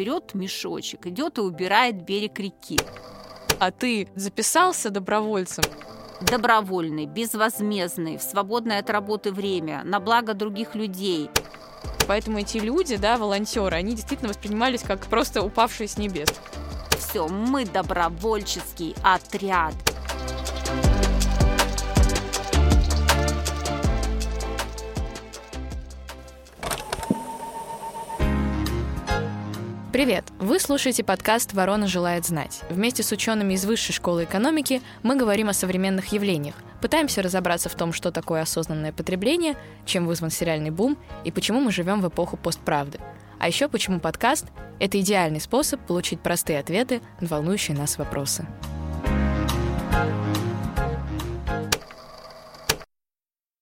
берет мешочек, идет и убирает берег реки. А ты записался добровольцем? Добровольный, безвозмездный, в свободное от работы время, на благо других людей. Поэтому эти люди, да, волонтеры, они действительно воспринимались как просто упавшие с небес. Все, мы добровольческий отряд. Привет! Вы слушаете подкаст «Ворона желает знать». Вместе с учеными из Высшей школы экономики мы говорим о современных явлениях, пытаемся разобраться в том, что такое осознанное потребление, чем вызван сериальный бум и почему мы живем в эпоху постправды. А еще почему подкаст — это идеальный способ получить простые ответы на волнующие нас вопросы.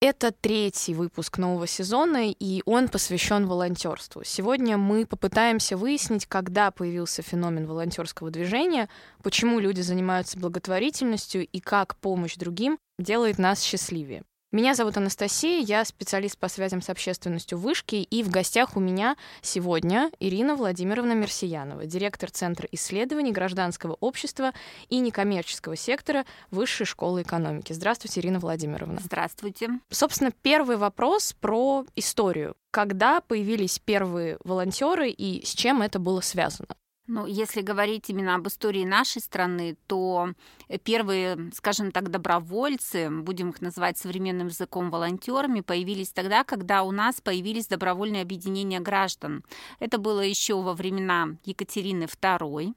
Это третий выпуск нового сезона, и он посвящен волонтерству. Сегодня мы попытаемся выяснить, когда появился феномен волонтерского движения, почему люди занимаются благотворительностью и как помощь другим делает нас счастливее. Меня зовут Анастасия, я специалист по связям с общественностью Вышки, и в гостях у меня сегодня Ирина Владимировна Мерсиянова, директор Центра исследований гражданского общества и некоммерческого сектора Высшей школы экономики. Здравствуйте, Ирина Владимировна. Здравствуйте. Собственно, первый вопрос про историю. Когда появились первые волонтеры и с чем это было связано? Ну, если говорить именно об истории нашей страны, то первые, скажем так, добровольцы, будем их называть современным языком волонтерами, появились тогда, когда у нас появились добровольные объединения граждан. Это было еще во времена Екатерины II.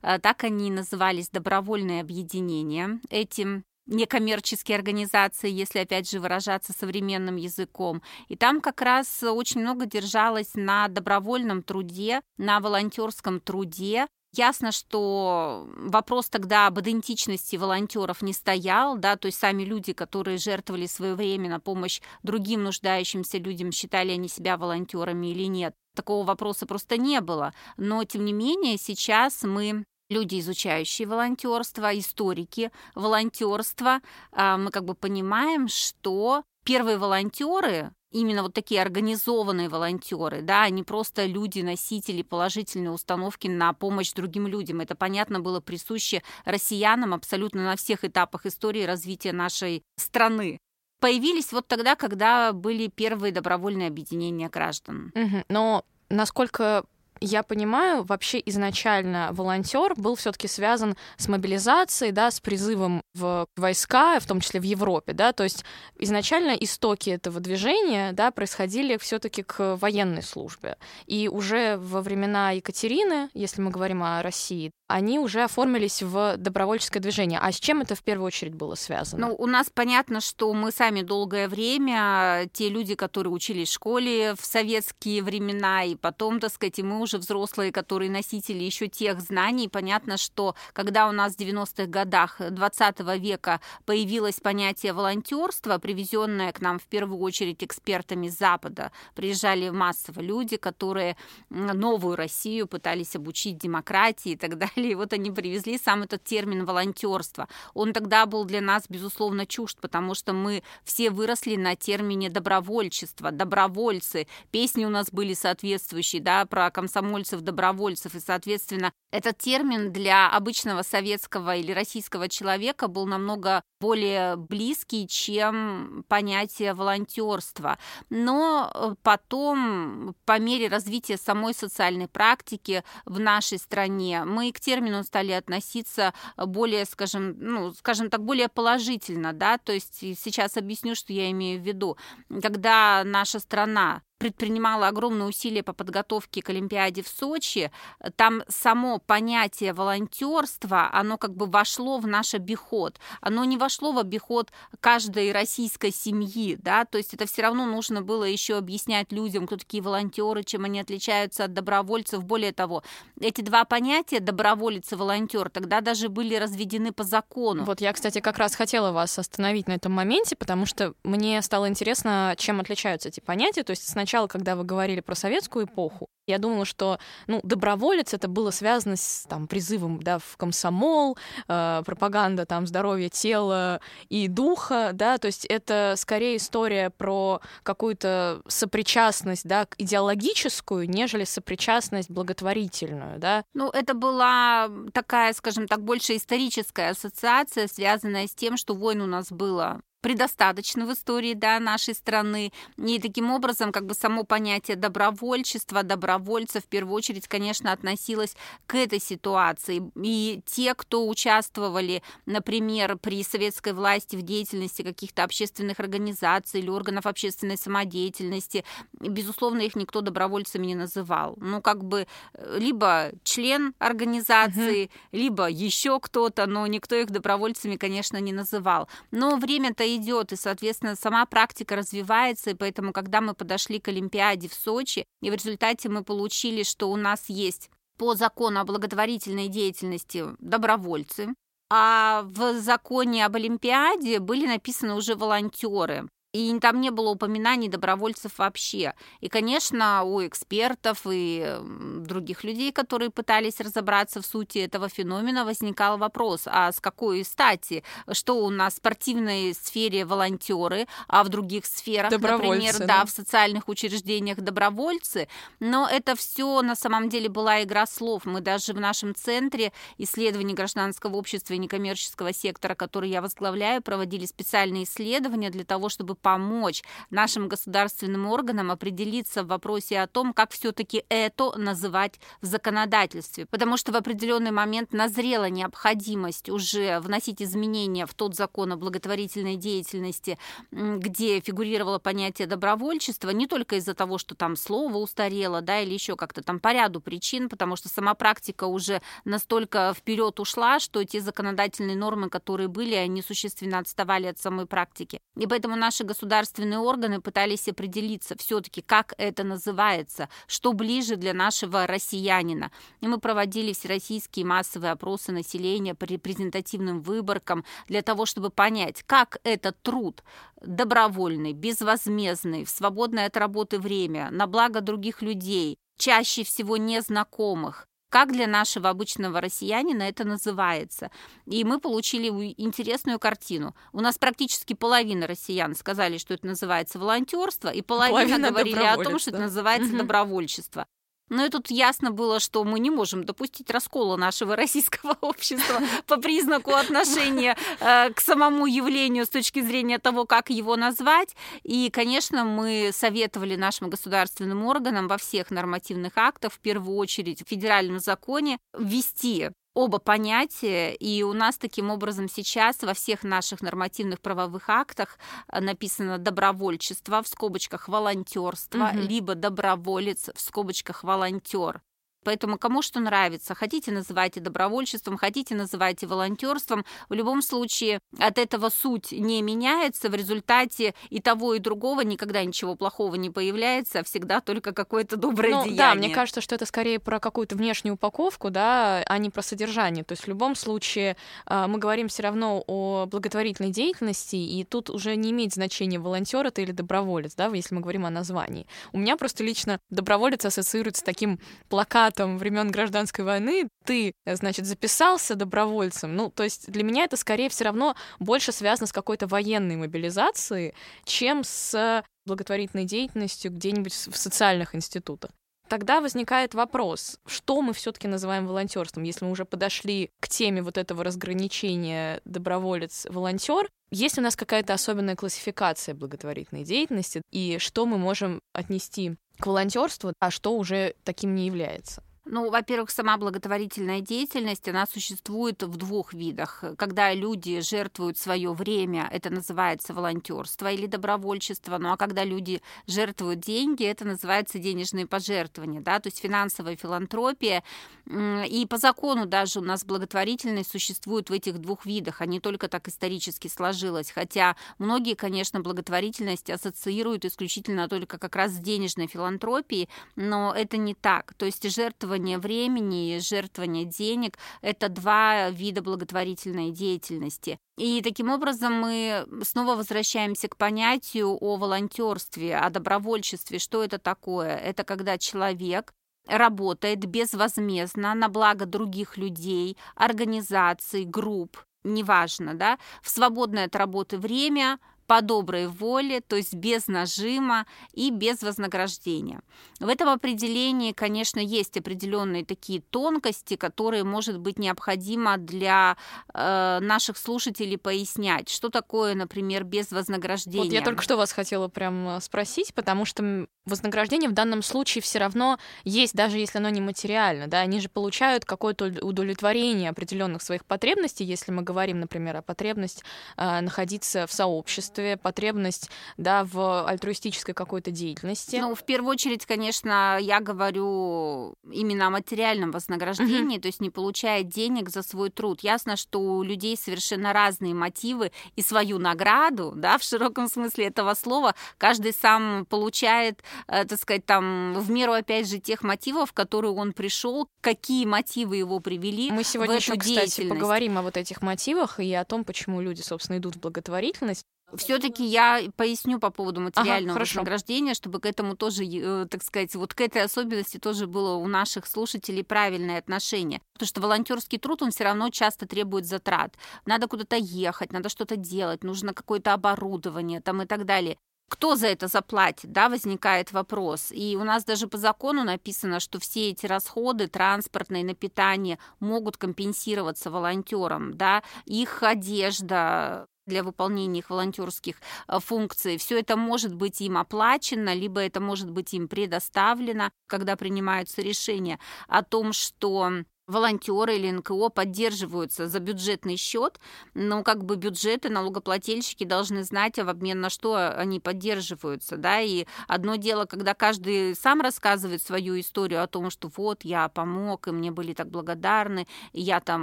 Э, так они назывались добровольные объединения. Этим некоммерческие организации, если опять же выражаться современным языком. И там как раз очень много держалось на добровольном труде, на волонтерском труде. Ясно, что вопрос тогда об идентичности волонтеров не стоял, да, то есть сами люди, которые жертвовали свое время на помощь другим нуждающимся людям, считали они себя волонтерами или нет. Такого вопроса просто не было. Но, тем не менее, сейчас мы люди, изучающие волонтерство, историки волонтерства, а, мы как бы понимаем, что первые волонтеры именно вот такие организованные волонтеры, да, они просто люди, носители положительной установки на помощь другим людям. Это, понятно, было присуще россиянам абсолютно на всех этапах истории развития нашей страны. Появились вот тогда, когда были первые добровольные объединения граждан. Но насколько я понимаю, вообще изначально волонтер был все-таки связан с мобилизацией, да, с призывом в войска, в том числе в Европе, да, то есть изначально истоки этого движения, да, происходили все-таки к военной службе. И уже во времена Екатерины, если мы говорим о России, они уже оформились в добровольческое движение. А с чем это в первую очередь было связано? Ну, у нас понятно, что мы сами долгое время, те люди, которые учились в школе в советские времена, и потом, так сказать, и мы уже взрослые, которые носители еще тех знаний, понятно, что когда у нас в 90-х годах 20 века появилось понятие волонтерства, привезенное к нам в первую очередь экспертами Запада, приезжали массово люди, которые новую Россию пытались обучить демократии и так далее. И вот они привезли сам этот термин волонтерство. Он тогда был для нас, безусловно, чужд, потому что мы все выросли на термине добровольчество, добровольцы. Песни у нас были соответствующие, да, про комсомольцев-добровольцев. И, соответственно, этот термин для обычного советского или российского человека был намного более близкий, чем понятие волонтерства. Но э, потом, по мере развития самой социальной практики в нашей стране, мы к термину стали относиться более, скажем, ну, скажем так, более положительно, да, то есть сейчас объясню, что я имею в виду. Когда наша страна предпринимала огромные усилия по подготовке к Олимпиаде в Сочи, там само понятие волонтерства, оно как бы вошло в наш обиход. Оно не вошло в обиход каждой российской семьи, да, то есть это все равно нужно было еще объяснять людям, кто такие волонтеры, чем они отличаются от добровольцев. Более того, эти два понятия, доброволец и волонтер, тогда даже были разведены по закону. Вот я, кстати, как раз хотела вас остановить на этом моменте, потому что мне стало интересно, чем отличаются эти понятия. То есть сначала сначала, когда вы говорили про советскую эпоху, я думала, что ну, доброволец это было связано с там, призывом да, в комсомол, э, пропаганда там, здоровья тела и духа, да, то есть это скорее история про какую-то сопричастность да, идеологическую, нежели сопричастность благотворительную. Да. Ну, это была такая, скажем так, больше историческая ассоциация, связанная с тем, что войн у нас было предостаточно в истории да, нашей страны. И таким образом, как бы само понятие добровольчества, добровольца в первую очередь, конечно, относилось к этой ситуации. И те, кто участвовали, например, при советской власти в деятельности каких-то общественных организаций или органов общественной самодеятельности, безусловно, их никто добровольцами не называл. Ну, как бы э, либо член организации, угу. либо еще кто-то, но никто их добровольцами, конечно, не называл. Но время-то идет, и, соответственно, сама практика развивается, и поэтому, когда мы подошли к Олимпиаде в Сочи, и в результате мы получили, что у нас есть по закону о благотворительной деятельности добровольцы, а в законе об Олимпиаде были написаны уже волонтеры. И там не было упоминаний добровольцев вообще. И, конечно, у экспертов и других людей, которые пытались разобраться в сути этого феномена, возникал вопрос, а с какой стати? Что у нас в спортивной сфере волонтеры, а в других сферах, например, да, да, в социальных учреждениях добровольцы? Но это все на самом деле была игра слов. Мы даже в нашем центре исследований гражданского общества и некоммерческого сектора, который я возглавляю, проводили специальные исследования для того, чтобы помочь нашим государственным органам определиться в вопросе о том, как все-таки это называть в законодательстве. Потому что в определенный момент назрела необходимость уже вносить изменения в тот закон о благотворительной деятельности, где фигурировало понятие добровольчества, не только из-за того, что там слово устарело, да, или еще как-то там по ряду причин, потому что сама практика уже настолько вперед ушла, что те законодательные нормы, которые были, они существенно отставали от самой практики. И поэтому наши государственные органы пытались определиться все-таки, как это называется, что ближе для нашего россиянина. И мы проводили всероссийские массовые опросы населения по репрезентативным выборкам для того, чтобы понять, как этот труд добровольный, безвозмездный, в свободное от работы время, на благо других людей, чаще всего незнакомых, как для нашего обычного россиянина это называется. И мы получили интересную картину. У нас практически половина россиян сказали, что это называется волонтерство, и половина, половина говорили о том, что да? это называется угу. добровольчество. Но и тут ясно было, что мы не можем допустить раскола нашего российского общества по признаку отношения э, к самому явлению с точки зрения того, как его назвать. И, конечно, мы советовали нашим государственным органам во всех нормативных актах, в первую очередь в федеральном законе, ввести оба понятия, и у нас таким образом сейчас во всех наших нормативных правовых актах э, написано добровольчество в скобочках волонтерство, угу. либо доброволец в скобочках волонтер. Поэтому кому что нравится. Хотите, называйте добровольчеством, хотите, называйте волонтерством. В любом случае от этого суть не меняется. В результате и того, и другого никогда ничего плохого не появляется, а всегда только какое-то доброе ну, деяние. Да, мне кажется, что это скорее про какую-то внешнюю упаковку, да, а не про содержание. То есть в любом случае а, мы говорим все равно о благотворительной деятельности, и тут уже не имеет значения, волонтер это или доброволец, да, если мы говорим о названии. У меня просто лично доброволец ассоциируется с таким плакатом там времен гражданской войны ты, значит, записался добровольцем. Ну, то есть для меня это скорее все равно больше связано с какой-то военной мобилизацией, чем с благотворительной деятельностью где-нибудь в социальных институтах. Тогда возникает вопрос, что мы все-таки называем волонтерством, если мы уже подошли к теме вот этого разграничения доброволец-волонтер. Есть у нас какая-то особенная классификация благотворительной деятельности, и что мы можем отнести к волонтерству, а что уже таким не является? Ну, во-первых, сама благотворительная деятельность, она существует в двух видах. Когда люди жертвуют свое время, это называется волонтерство или добровольчество. Ну а когда люди жертвуют деньги, это называется денежные пожертвования, да, то есть финансовая филантропия. И по закону даже у нас благотворительность существует в этих двух видах, а не только так исторически сложилось. Хотя многие, конечно, благотворительность ассоциируют исключительно только как раз с денежной филантропией, но это не так. То есть жертвы жертвование времени и жертвование денег – это два вида благотворительной деятельности. И таким образом мы снова возвращаемся к понятию о волонтерстве, о добровольчестве. Что это такое? Это когда человек работает безвозмездно на благо других людей, организаций, групп, неважно, да, в свободное от работы время – по доброй воле, то есть без нажима и без вознаграждения. В этом определении, конечно, есть определенные такие тонкости, которые, может быть, необходимо для э, наших слушателей пояснять. Что такое, например, без вознаграждения? Вот я только что вас хотела прям э, спросить, потому что вознаграждение в данном случае все равно есть, даже если оно не материально, да, они же получают какое-то удовлетворение определенных своих потребностей, если мы говорим, например, о потребности э, находиться в сообществе, потребность, да, в альтруистической какой-то деятельности. Ну, в первую очередь, конечно, я говорю именно о материальном вознаграждении, mm-hmm. то есть не получая денег за свой труд. Ясно, что у людей совершенно разные мотивы и свою награду, да, в широком смысле этого слова, каждый сам получает Э, так сказать, там, в меру, опять же, тех мотивов, которые он пришел, какие мотивы его привели Мы сегодня в еще, кстати, поговорим о вот этих мотивах и о том, почему люди, собственно, идут в благотворительность. Все-таки я поясню по поводу материального ага, вознаграждения, чтобы к этому тоже, э, так сказать, вот к этой особенности тоже было у наших слушателей правильное отношение. Потому что волонтерский труд, он все равно часто требует затрат. Надо куда-то ехать, надо что-то делать, нужно какое-то оборудование там и так далее кто за это заплатит, да, возникает вопрос. И у нас даже по закону написано, что все эти расходы транспортные на питание могут компенсироваться волонтерам, да, их одежда, для выполнения их волонтерских э, функций. Все это может быть им оплачено, либо это может быть им предоставлено, когда принимаются решения о том, что волонтеры или НКО поддерживаются за бюджетный счет, но как бы бюджеты налогоплательщики должны знать, в обмен на что они поддерживаются, да, и одно дело, когда каждый сам рассказывает свою историю о том, что вот я помог, и мне были так благодарны, и я там,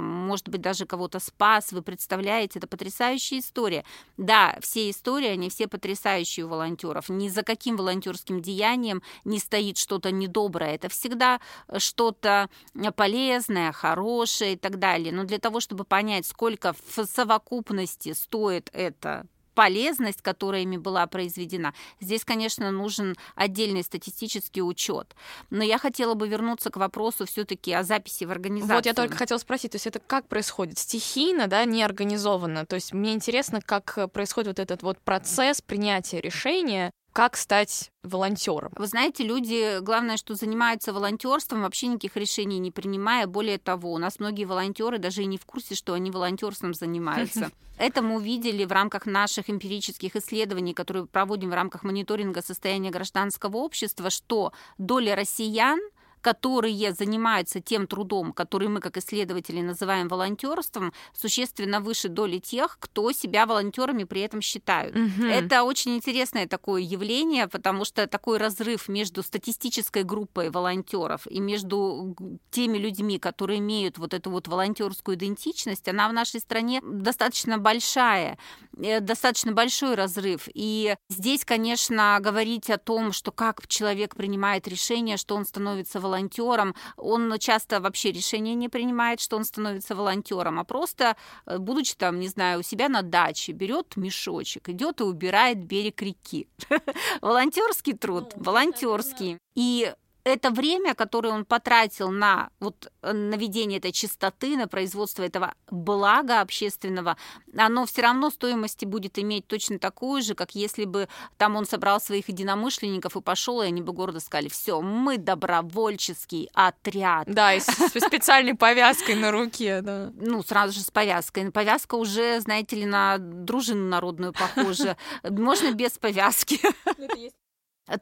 может быть, даже кого-то спас, вы представляете, это потрясающая история. Да, все истории, они все потрясающие у волонтеров, ни за каким волонтерским деянием не стоит что-то недоброе, это всегда что-то полезное, полезное, хорошее и так далее. Но для того, чтобы понять, сколько в совокупности стоит это полезность, которая ими была произведена. Здесь, конечно, нужен отдельный статистический учет. Но я хотела бы вернуться к вопросу все-таки о записи в организацию. Вот я только хотела спросить, то есть это как происходит? Стихийно, да, не организованно? То есть мне интересно, как происходит вот этот вот процесс принятия решения как стать волонтером? Вы знаете, люди, главное, что занимаются волонтерством, вообще никаких решений не принимая. Более того, у нас многие волонтеры даже и не в курсе, что они волонтерством занимаются. Это мы увидели в рамках наших эмпирических исследований, которые проводим в рамках мониторинга состояния гражданского общества, что доля россиян которые занимаются тем трудом, который мы как исследователи называем волонтерством, существенно выше доли тех, кто себя волонтерами при этом считают. Угу. Это очень интересное такое явление, потому что такой разрыв между статистической группой волонтеров и между теми людьми, которые имеют вот эту вот волонтерскую идентичность, она в нашей стране достаточно большая, э, достаточно большой разрыв. И здесь, конечно, говорить о том, что как человек принимает решение, что он становится волонтером, волонтером, он часто вообще решение не принимает, что он становится волонтером, а просто, э, будучи там, не знаю, у себя на даче, берет мешочек, идет и убирает берег реки. Волонтерский труд, волонтерский. И это время, которое он потратил на вот э, наведение этой чистоты, на производство этого блага общественного, оно все равно стоимости будет иметь точно такую же, как если бы там он собрал своих единомышленников и пошел, и они бы гордо сказали, все, мы добровольческий отряд. Да, и с специальной повязкой на руке, да. Ну, сразу же с повязкой. Повязка уже, знаете ли, на дружину народную похожа. Можно без повязки.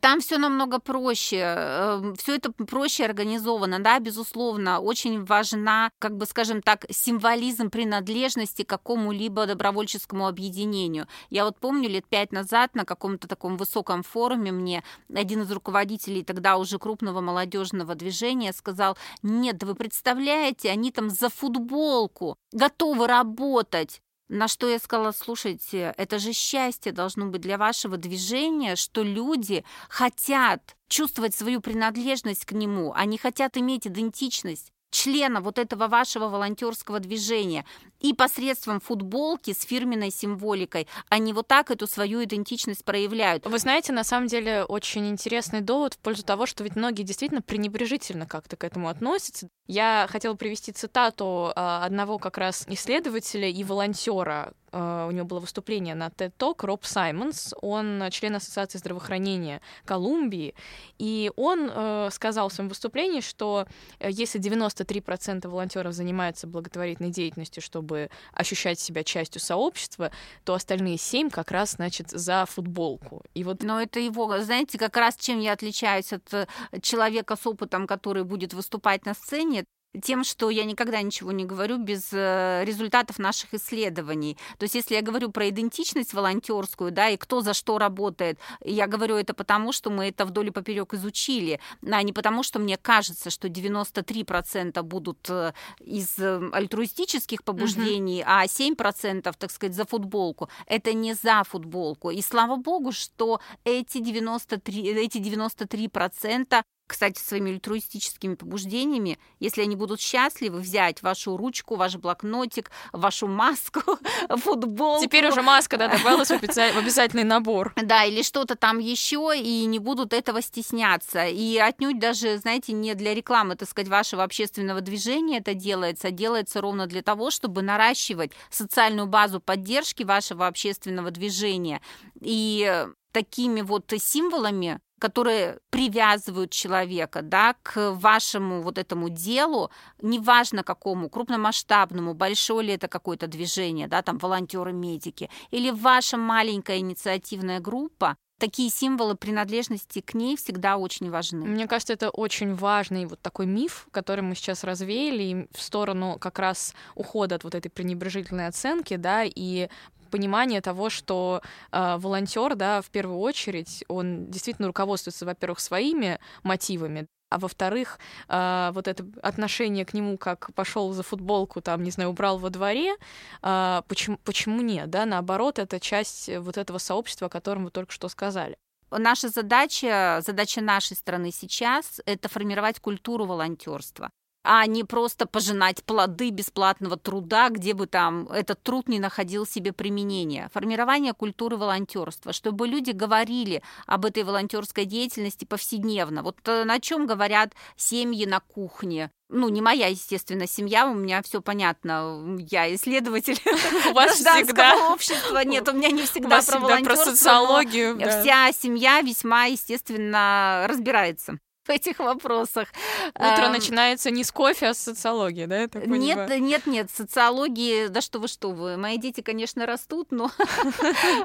Там все намного проще, эм, все это проще организовано, да, безусловно, очень важна, как бы, скажем так, символизм принадлежности к какому-либо добровольческому объединению. Я вот помню лет пять назад на каком-то таком высоком форуме мне один из руководителей тогда уже крупного молодежного движения сказал, нет, вы представляете, они там за футболку готовы работать, На что я сказала, слушайте, это же счастье должно быть для вашего движения, что люди хотят чувствовать свою принадлежность к нему, они хотят иметь идентичность члена вот этого вашего волонтерского движения и посредством футболки с фирменной символикой они вот так эту свою идентичность проявляют. Вы знаете, на самом деле очень интересный довод в пользу того, что ведь многие действительно пренебрежительно как-то к этому относятся. Я хотела привести цитату а, одного как раз исследователя и волонтера. А, у него было выступление на TED Talk Роб Саймонс. Он член Ассоциации здравоохранения Колумбии. И он э, сказал в своем выступлении, что э, если 93% волонтеров занимаются благотворительной деятельностью, чтобы ощущать себя частью сообщества, то остальные 7 как раз, значит, за футболку. И вот... Но это его, знаете, как раз чем я отличаюсь от э, человека с опытом, который будет выступать на сцене, тем, что я никогда ничего не говорю без э, результатов наших исследований. То есть, если я говорю про идентичность волонтерскую, да, и кто за что работает, я говорю это потому, что мы это вдоль и поперек изучили, а не потому, что мне кажется, что 93% будут э, из э, альтруистических побуждений, mm-hmm. а 7%, так сказать, за футболку. Это не за футболку. И слава богу, что эти 93, эти 93% кстати, своими альтруистическими побуждениями, если они будут счастливы взять вашу ручку, ваш блокнотик, вашу маску, футболку. Теперь уже маска да, добавилась в обязательный набор. Да, или что-то там еще, и не будут этого стесняться. И отнюдь даже, знаете, не для рекламы, так сказать, вашего общественного движения это делается, а делается ровно для того, чтобы наращивать социальную базу поддержки вашего общественного движения. И такими вот символами которые привязывают человека да, к вашему вот этому делу, неважно какому, крупномасштабному, большое ли это какое-то движение, да, там волонтеры-медики, или ваша маленькая инициативная группа, такие символы принадлежности к ней всегда очень важны. Мне кажется, это очень важный вот такой миф, который мы сейчас развеяли в сторону как раз ухода от вот этой пренебрежительной оценки, да, и понимание того, что э, волонтер, да, в первую очередь, он действительно руководствуется, во-первых, своими мотивами, а во-вторых, э, вот это отношение к нему, как пошел за футболку, там, не знаю, убрал во дворе, э, почему, почему нет, да, наоборот, это часть вот этого сообщества, о котором вы только что сказали. Наша задача, задача нашей страны сейчас, это формировать культуру волонтерства а не просто пожинать плоды бесплатного труда, где бы там этот труд не находил себе применения. Формирование культуры волонтерства, чтобы люди говорили об этой волонтерской деятельности повседневно. Вот э, на чем говорят семьи на кухне, ну, не моя, естественно, семья, у меня все понятно, я исследователь гражданского общества, нет, у меня не всегда про волонтерство, про социологию, вся семья весьма, естественно, разбирается в этих вопросах. Утро а, начинается не с кофе, а с социологии, да? нет, понимаю? нет, нет, социологии, да что вы, что вы. Мои дети, конечно, растут, но...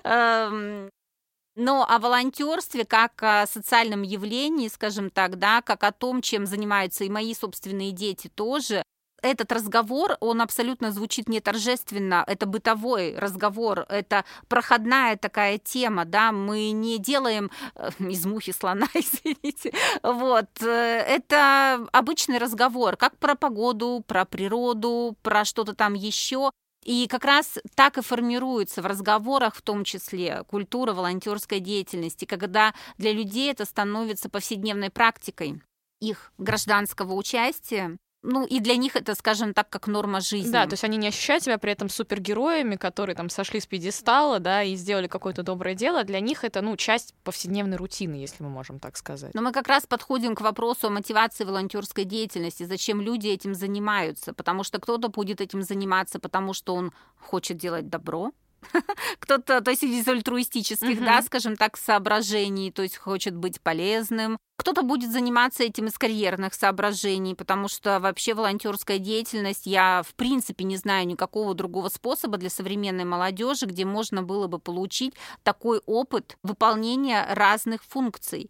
Но о волонтерстве как о социальном явлении, скажем так, да, как о том, чем занимаются и мои собственные дети тоже, этот разговор, он абсолютно звучит не торжественно, это бытовой разговор, это проходная такая тема, да, мы не делаем э, из мухи слона, извините, вот, э, это обычный разговор, как про погоду, про природу, про что-то там еще, и как раз так и формируется в разговорах, в том числе, культура волонтерской деятельности, когда для людей это становится повседневной практикой их гражданского участия ну, и для них это, скажем так, как норма жизни. Да, то есть они не ощущают себя при этом супергероями, которые там сошли с пьедестала, да, и сделали какое-то доброе дело. Для них это, ну, часть повседневной рутины, если мы можем так сказать. Но мы как раз подходим к вопросу о мотивации волонтерской деятельности, зачем люди этим занимаются. Потому что кто-то будет этим заниматься, потому что он хочет делать добро, кто-то, то есть из альтруистических, да, скажем так, соображений, то есть хочет быть полезным, кто-то будет заниматься этим из карьерных соображений, потому что вообще волонтерская деятельность, я в принципе не знаю никакого другого способа для современной молодежи, где можно было бы получить такой опыт выполнения разных функций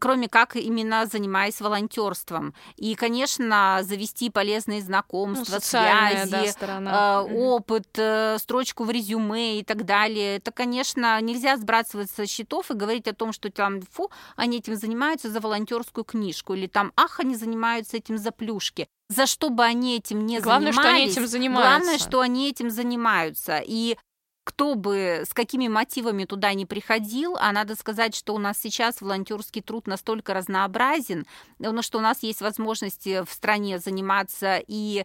кроме как именно занимаясь волонтерством. И, конечно, завести полезные знакомства, ну, связи, да, сторона. Э, опыт, э, строчку в резюме и так далее. Это, конечно, нельзя сбрасывать со счетов и говорить о том, что там, фу, они этим занимаются за волонтерскую книжку, или там, ах, они занимаются этим за плюшки. за что бы они этим не Главное, занимались. что они этим занимаются. Главное, что они этим занимаются. И кто бы с какими мотивами туда не приходил, а надо сказать, что у нас сейчас волонтерский труд настолько разнообразен, ну, что у нас есть возможности в стране заниматься и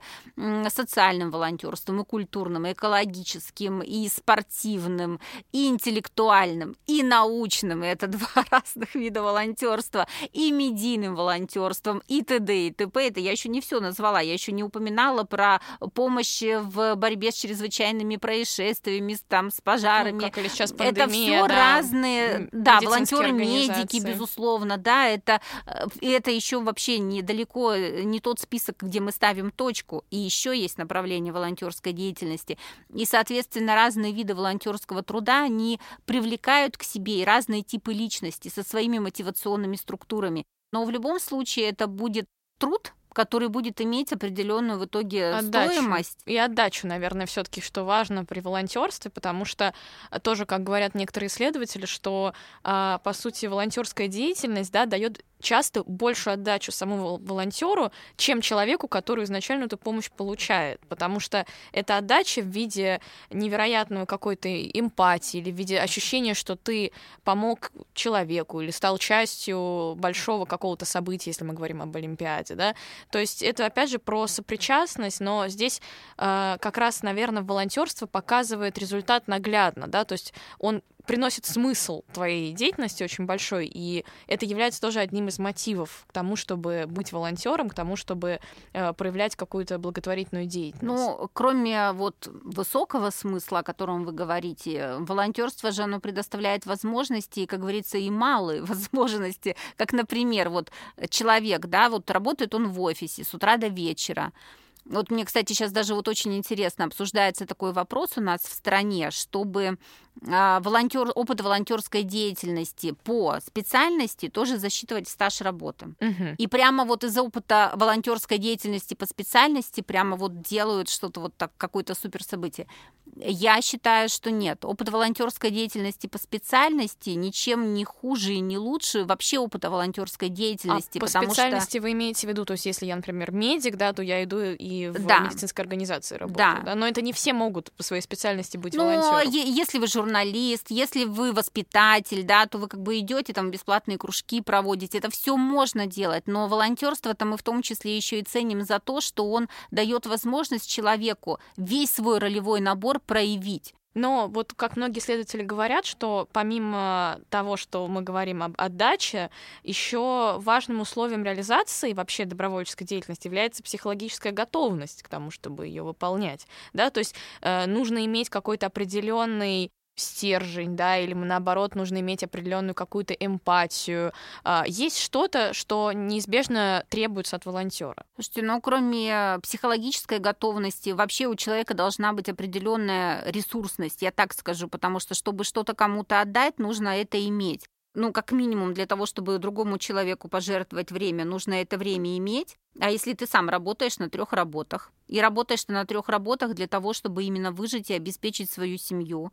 социальным волонтерством, и культурным, и экологическим, и спортивным, и интеллектуальным, и научным. И это два разных вида волонтерства, и медийным волонтерством, и т.д. и т.п. Это я еще не все назвала, я еще не упоминала про помощь в борьбе с чрезвычайными происшествиями, там с пожарами. Ну, как или сейчас пандемия, это все да, разные, да, волонтеры, медики, безусловно, да, это э, это еще вообще недалеко не тот список, где мы ставим точку. И еще есть направление волонтерской деятельности. И, соответственно, разные виды волонтерского труда, они привлекают к себе и разные типы личности со своими мотивационными структурами. Но в любом случае это будет труд, который будет иметь определенную в итоге отдачу. стоимость. И отдачу, наверное, все-таки, что важно при волонтерстве, потому что э, тоже, как говорят некоторые исследователи, что а, по сути волонтерская деятельность да, дает часто большую отдачу самому волонтеру, чем человеку, который изначально эту помощь получает. Потому что эта отдача в виде невероятного какой-то эмпатии или в виде ощущения, что ты помог человеку или стал частью большого какого-то события, если мы говорим об Олимпиаде, да. То есть это, опять же, про сопричастность, но здесь э, как раз, наверное, волонтерство показывает результат наглядно, да, то есть он приносит смысл твоей деятельности очень большой, и это является тоже одним из мотивов к тому, чтобы быть волонтером, к тому, чтобы э, проявлять какую-то благотворительную деятельность. Ну, кроме вот высокого смысла, о котором вы говорите, волонтерство же оно предоставляет возможности, как говорится, и малые возможности, как, например, вот человек, да, вот работает он в офисе с утра до вечера, вот мне, кстати, сейчас даже вот очень интересно обсуждается такой вопрос у нас в стране, чтобы волонтер, опыт волонтерской деятельности по специальности тоже засчитывать стаж работы. Угу. И прямо вот из-за опыта волонтерской деятельности по специальности прямо вот делают что-то вот так, какое-то супер событие. Я считаю, что нет. Опыт волонтерской деятельности по специальности ничем не хуже и не лучше вообще опыта волонтерской деятельности. А по специальности что... вы имеете в виду, то есть если я, например, медик, да, то я иду и в да. медицинской организации работаю. Да. да. Но это не все могут по своей специальности быть Но волонтером. если вы журналист, если вы воспитатель, да, то вы как бы идете там бесплатные кружки проводите. Это все можно делать, но волонтерство-то мы в том числе еще и ценим за то, что он дает возможность человеку весь свой ролевой набор проявить. Но вот как многие исследователи говорят, что помимо того, что мы говорим об отдаче, еще важным условием реализации вообще добровольческой деятельности является психологическая готовность к тому, чтобы ее выполнять. Да? То есть э, нужно иметь какой-то определенный стержень, да, или наоборот нужно иметь определенную какую-то эмпатию. А, есть что-то, что неизбежно требуется от волонтера. Слушайте, ну кроме психологической готовности, вообще у человека должна быть определенная ресурсность, я так скажу, потому что чтобы что-то кому-то отдать, нужно это иметь ну, как минимум для того, чтобы другому человеку пожертвовать время, нужно это время иметь. А если ты сам работаешь на трех работах, и работаешь ты на трех работах для того, чтобы именно выжить и обеспечить свою семью,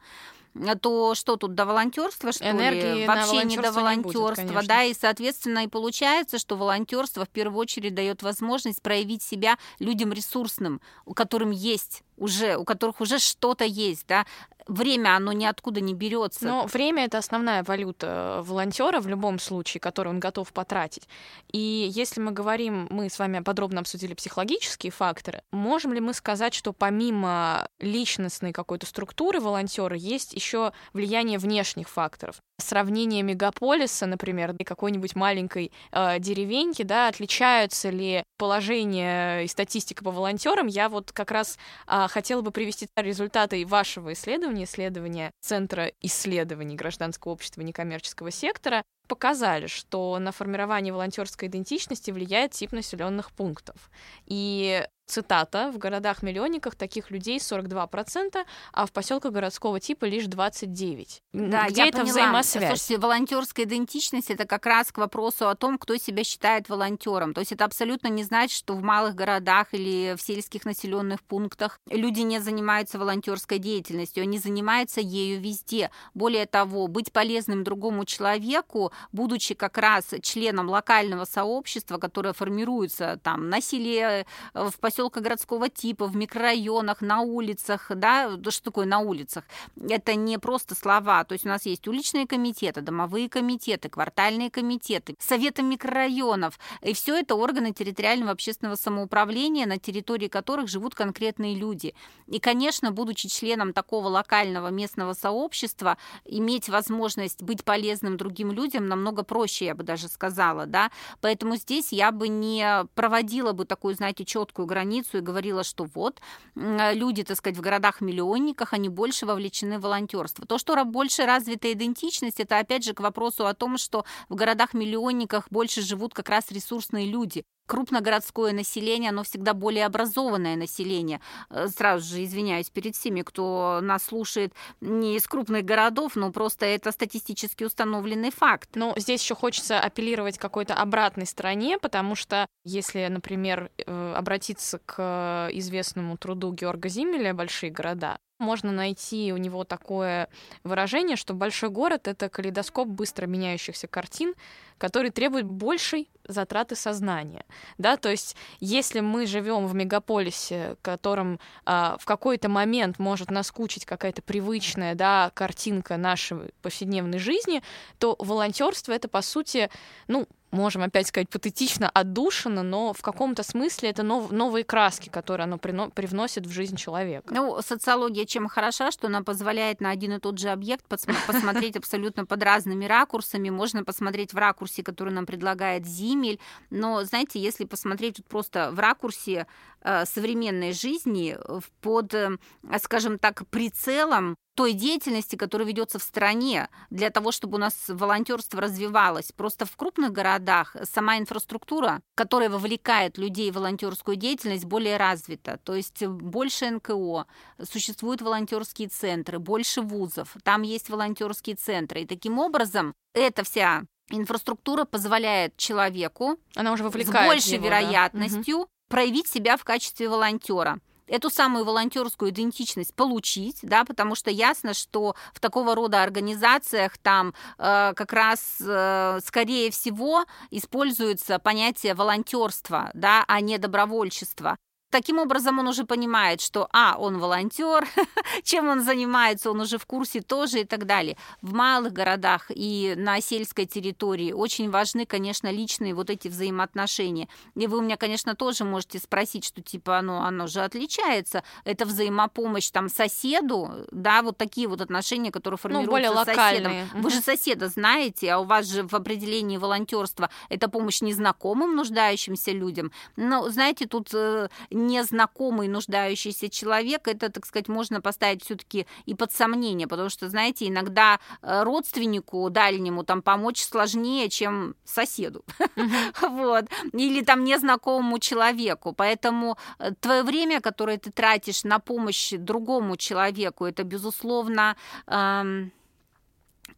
то что тут до волонтерства, что Энергии ли? Вообще не до волонтерства, да, и соответственно и получается, что волонтерство в первую очередь дает возможность проявить себя людям ресурсным, у которым есть уже, у которых уже что-то есть, да, время, оно ниоткуда не берется. Но время это основная валюта волонтера в любом случае, которую он готов потратить. И если мы говорим, мы с вами подробно обсудили психологические факторы, можем ли мы сказать, что помимо личностной какой-то структуры волонтера есть еще влияние внешних факторов? Сравнение мегаполиса, например, и какой-нибудь маленькой э, деревеньки, да, отличаются ли положение и статистика по волонтерам? Я вот как раз э, хотела бы привести результаты вашего исследования, исследования Центра исследований гражданского общества некоммерческого сектора, показали, что на формирование волонтерской идентичности влияет тип населенных пунктов. И цитата, в городах-миллионниках таких людей 42%, а в поселках городского типа лишь 29%. Да, Где я это поняла. взаимосвязь? Слушайте, волонтерская идентичность это как раз к вопросу о том, кто себя считает волонтером. То есть это абсолютно не значит, что в малых городах или в сельских населенных пунктах люди не занимаются волонтерской деятельностью, они занимаются ею везде. Более того, быть полезным другому человеку, будучи как раз членом локального сообщества, которое формируется там на селе, в поселках городского типа, в микрорайонах, на улицах, да, что такое на улицах? Это не просто слова, то есть у нас есть уличные комитеты, домовые комитеты, квартальные комитеты, советы микрорайонов, и все это органы территориального общественного самоуправления, на территории которых живут конкретные люди. И, конечно, будучи членом такого локального местного сообщества, иметь возможность быть полезным другим людям намного проще, я бы даже сказала, да, поэтому здесь я бы не проводила бы такую, знаете, четкую границу и говорила, что вот люди, так сказать, в городах-миллионниках, они больше вовлечены в волонтерство. То, что больше развита идентичность, это опять же к вопросу о том, что в городах-миллионниках больше живут как раз ресурсные люди, крупногородское население, оно всегда более образованное население. Э, сразу же извиняюсь перед всеми, кто нас слушает не из крупных городов, но просто это статистически установленный факт. Но здесь еще хочется апеллировать какой-то обратной стороне, потому что если, например, э, обратиться к известному труду Георга Зимеля «Большие города», можно найти у него такое выражение, что большой город — это калейдоскоп быстро меняющихся картин, который требует большей затраты сознания. Да? То есть, если мы живем в мегаполисе, которым а, в какой-то момент может наскучить какая-то привычная да, картинка нашей повседневной жизни, то волонтерство это, по сути, ну, можем опять сказать патетично, отдушина, но в каком-то смысле это нов, новые краски, которые оно привносит в жизнь человека. Ну, социология чем хороша, что она позволяет на один и тот же объект посмотреть абсолютно под разными ракурсами. Можно посмотреть в ракурсе, который нам предлагает Зимель, но, знаете, если посмотреть просто в ракурсе э, современной жизни, под, э, скажем так, прицелом той деятельности, которая ведется в стране, для того, чтобы у нас волонтерство развивалось. Просто в крупных городах сама инфраструктура, которая вовлекает людей в волонтерскую деятельность, более развита. То есть больше НКО, существуют волонтерские центры, больше вузов, там есть волонтерские центры. И таким образом эта вся инфраструктура позволяет человеку Она уже с большей его, вероятностью да? проявить себя в качестве волонтера эту самую волонтерскую идентичность получить, да, потому что ясно, что в такого рода организациях там э, как раз э, скорее всего используется понятие волонтерства, да, а не добровольчества. Таким образом, он уже понимает, что, а, он волонтер, чем он занимается, он уже в курсе тоже и так далее. В малых городах и на сельской территории очень важны, конечно, личные вот эти взаимоотношения. И вы у меня, конечно, тоже можете спросить, что типа оно, оно же отличается. Это взаимопомощь там соседу, да, вот такие вот отношения, которые формируются ну, более локальные. соседом. Вы же соседа знаете, а у вас же в определении волонтерства это помощь незнакомым нуждающимся людям. Но, знаете, тут э, незнакомый нуждающийся человек, это, так сказать, можно поставить все-таки и под сомнение, потому что, знаете, иногда э, родственнику дальнему там помочь сложнее, чем соседу, вот, или там незнакомому человеку, поэтому э, твое время, которое ты тратишь на помощь другому человеку, это, безусловно, эм,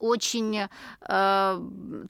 очень э,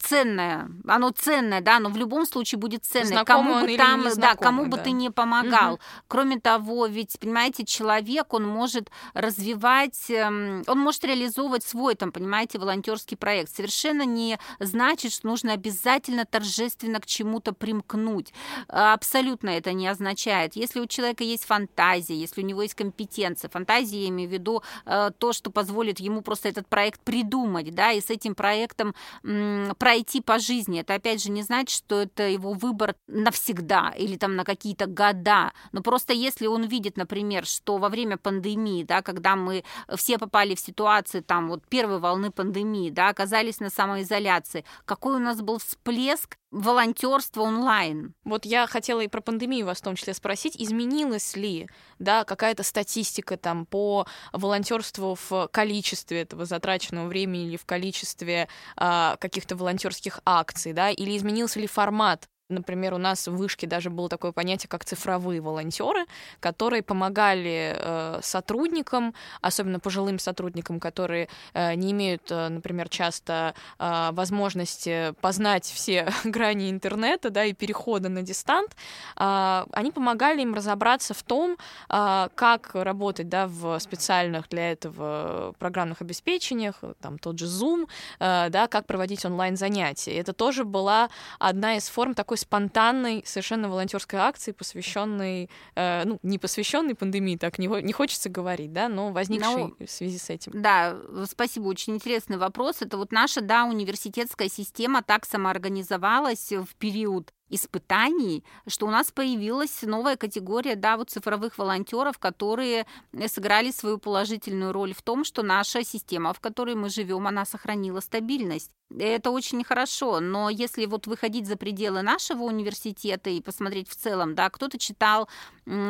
ценное. Оно ценное, да, но в любом случае будет ценное. Знакомый кому бы там, да, кому бы да. ты не помогал. Угу. Кроме того, ведь, понимаете, человек, он может развивать, э, он может реализовывать свой, там, понимаете, волонтерский проект. Совершенно не значит, что нужно обязательно торжественно к чему-то примкнуть. Абсолютно это не означает. Если у человека есть фантазия, если у него есть компетенция, фантазия, я имею в виду э, то, что позволит ему просто этот проект придумать, да, и с этим проектом м, пройти по жизни. Это, опять же, не значит, что это его выбор навсегда или там на какие-то года. Но просто если он видит, например, что во время пандемии, да, когда мы все попали в ситуацию там вот первой волны пандемии, да, оказались на самоизоляции, какой у нас был всплеск волонтерство онлайн. Вот я хотела и про пандемию вас в том числе спросить, изменилась ли, да, какая-то статистика там по волонтерству в количестве этого затраченного времени или в количестве а, каких-то волонтерских акций, да, или изменился ли формат например, у нас в вышке даже было такое понятие, как цифровые волонтеры, которые помогали э, сотрудникам, особенно пожилым сотрудникам, которые э, не имеют, э, например, часто э, возможности познать все грани интернета, да, и перехода на дистант, э, они помогали им разобраться в том, э, как работать, да, в специальных для этого программных обеспечениях, там тот же Zoom, э, да, как проводить онлайн занятия. Это тоже была одна из форм такой спонтанной, совершенно волонтерской акции, посвященной, э, ну, не посвященной пандемии, так не, не хочется говорить, да, но возникшей но, ну, в связи с этим. Да, спасибо, очень интересный вопрос. Это вот наша, да, университетская система так самоорганизовалась в период испытаний, что у нас появилась новая категория, да, вот цифровых волонтеров, которые сыграли свою положительную роль в том, что наша система, в которой мы живем, она сохранила стабильность. Это очень хорошо, но если вот выходить за пределы нашего университета и посмотреть в целом, да, кто-то читал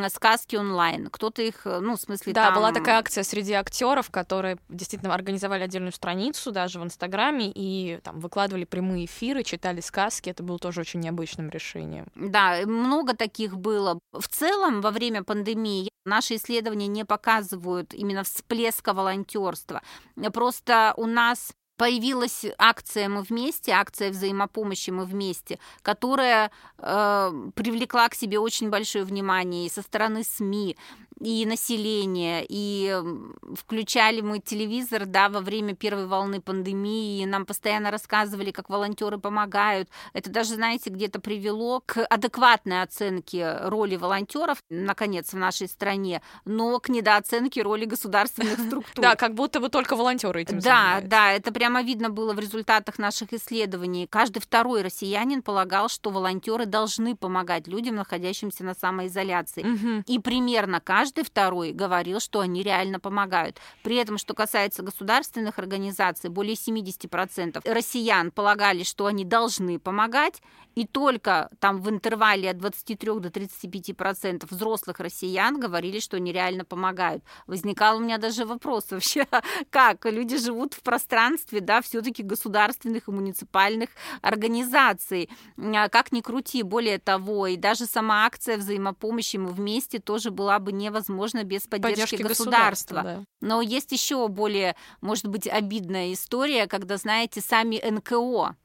сказки онлайн, кто-то их, ну, в смысле, Да, там... была такая акция среди актеров, которые действительно организовали отдельную страницу даже в Инстаграме и там выкладывали прямые эфиры, читали сказки, это было тоже очень необычным решением. Да, много таких было. В целом, во время пандемии наши исследования не показывают именно всплеска волонтерства. Просто у нас появилась акция «Мы вместе», акция взаимопомощи «Мы вместе», которая э, привлекла к себе очень большое внимание и со стороны СМИ, и населения, и включали мы телевизор, да, во время первой волны пандемии, нам постоянно рассказывали, как волонтеры помогают. Это даже, знаете, где-то привело к адекватной оценке роли волонтеров, наконец, в нашей стране, но к недооценке роли государственных структур. Да, как будто бы только волонтеры этим Да, да, это прямо видно было в результатах наших исследований. Каждый второй россиянин полагал, что волонтеры должны помогать людям, находящимся на самоизоляции. И примерно каждый каждый второй говорил, что они реально помогают. При этом, что касается государственных организаций, более 70% россиян полагали, что они должны помогать, и только там в интервале от 23 до 35% взрослых россиян говорили, что они реально помогают. Возникал у меня даже вопрос вообще, как люди живут в пространстве, да, все-таки государственных и муниципальных организаций. А как ни крути, более того, и даже сама акция взаимопомощи мы вместе тоже была бы невозможна возможно без поддержки, поддержки государства. государства да. Но есть еще более, может быть, обидная история, когда, знаете, сами НКО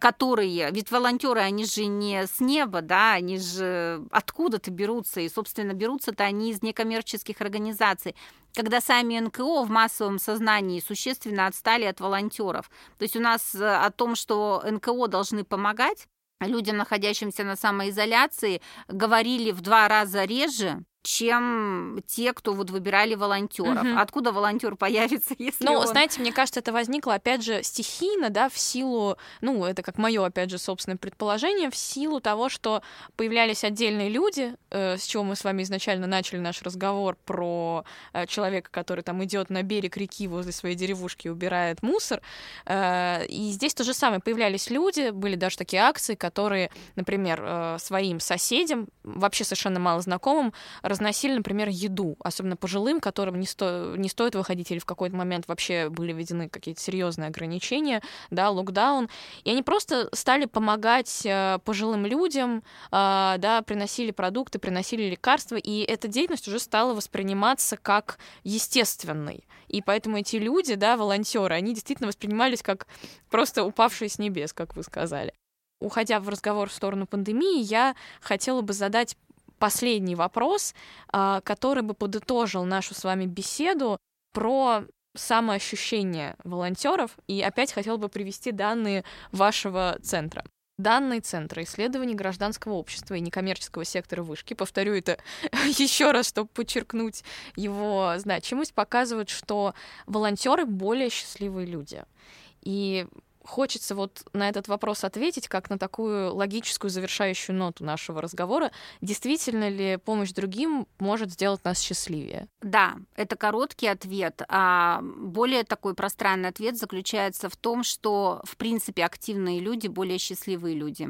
которые, ведь волонтеры, они же не с неба, да, они же откуда-то берутся, и, собственно, берутся-то они из некоммерческих организаций, когда сами НКО в массовом сознании существенно отстали от волонтеров. То есть у нас э, о том, что НКО должны помогать людям, находящимся на самоизоляции, говорили в два раза реже, чем те, кто вот выбирали волонтеров. Угу. Откуда волонтер появится, если Ну, он... знаете, мне кажется, это возникло, опять же, стихийно, да, в силу, ну, это как мое, опять же, собственное предположение, в силу того, что появлялись отдельные люди, э, с чего мы с вами изначально начали наш разговор про э, человека, который там идет на берег реки возле своей деревушки и убирает мусор. Э, и здесь то же самое. Появлялись люди, были даже такие акции, которые, например, э, своим соседям, вообще совершенно мало знакомым, разносили, например, еду, особенно пожилым, которым не, сто... не стоит выходить, или в какой-то момент вообще были введены какие-то серьезные ограничения, да, локдаун. И они просто стали помогать э, пожилым людям, э, да, приносили продукты, приносили лекарства, и эта деятельность уже стала восприниматься как естественной. И поэтому эти люди, да, волонтеры, они действительно воспринимались как просто упавшие с небес, как вы сказали. Уходя в разговор в сторону пандемии, я хотела бы задать последний вопрос, а, который бы подытожил нашу с вами беседу про самоощущение волонтеров. И опять хотел бы привести данные вашего центра. Данные Центра исследований гражданского общества и некоммерческого сектора вышки, повторю это еще раз, чтобы подчеркнуть его значимость, показывают, что волонтеры более счастливые люди. И хочется вот на этот вопрос ответить, как на такую логическую завершающую ноту нашего разговора. Действительно ли помощь другим может сделать нас счастливее? Да, это короткий ответ. А более такой пространный ответ заключается в том, что, в принципе, активные люди более счастливые люди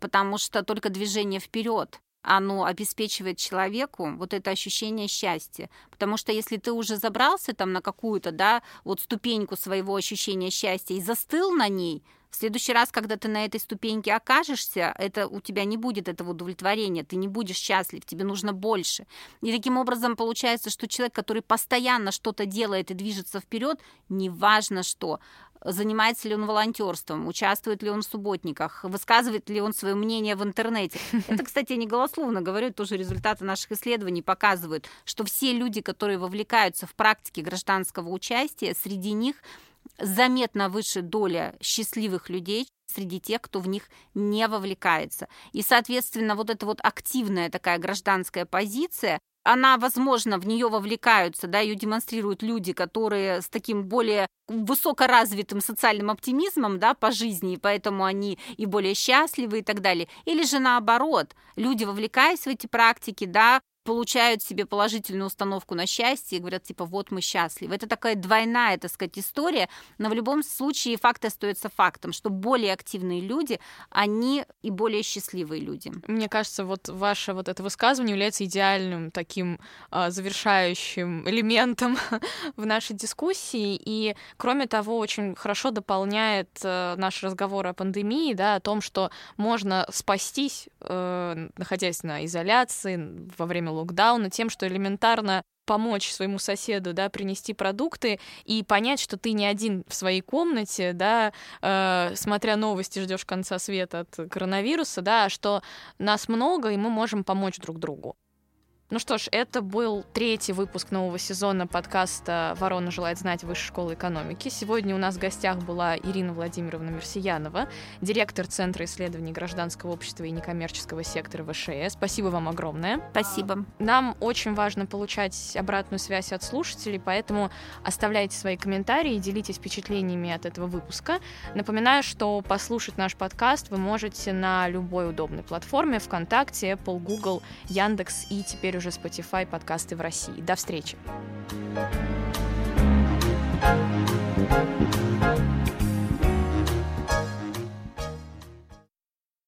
потому что только движение вперед оно обеспечивает человеку вот это ощущение счастья. Потому что если ты уже забрался там на какую-то, да, вот ступеньку своего ощущения счастья и застыл на ней, В следующий раз, когда ты на этой ступеньке окажешься, это у тебя не будет этого удовлетворения, ты не будешь счастлив, тебе нужно больше. И таким образом получается, что человек, который постоянно что-то делает и движется вперед, неважно что, занимается ли он волонтерством, участвует ли он в субботниках, высказывает ли он свое мнение в интернете. Это, кстати, не голословно говорю, тоже результаты наших исследований показывают, что все люди, которые вовлекаются в практике гражданского участия, среди них заметно выше доля счастливых людей среди тех, кто в них не вовлекается. И, соответственно, вот эта вот активная такая гражданская позиция, она, возможно, в нее вовлекаются, да, ее демонстрируют люди, которые с таким более высокоразвитым социальным оптимизмом, да, по жизни, и поэтому они и более счастливы и так далее. Или же наоборот, люди, вовлекаясь в эти практики, да, получают себе положительную установку на счастье и говорят, типа, вот мы счастливы. Это такая двойная, так сказать, история, но в любом случае факт остается фактом, что более активные люди, они и более счастливые люди. Мне кажется, вот ваше вот это высказывание является идеальным таким э, завершающим элементом в нашей дискуссии, и, кроме того, очень хорошо дополняет э, наш разговор о пандемии, да, о том, что можно спастись, э, находясь на изоляции во время локдауна тем, что элементарно помочь своему соседу, да, принести продукты и понять, что ты не один в своей комнате, да, э, смотря новости, ждешь конца света от коронавируса, да, а что нас много, и мы можем помочь друг другу. Ну что ж, это был третий выпуск нового сезона подкаста «Ворона желает знать Высшей школы экономики». Сегодня у нас в гостях была Ирина Владимировна Мерсиянова, директор Центра исследований гражданского общества и некоммерческого сектора ВШС. Спасибо вам огромное. Спасибо. Нам очень важно получать обратную связь от слушателей, поэтому оставляйте свои комментарии, делитесь впечатлениями от этого выпуска. Напоминаю, что послушать наш подкаст вы можете на любой удобной платформе ВКонтакте, Apple, Google, Яндекс и теперь теперь уже Spotify подкасты в России. До встречи! thank you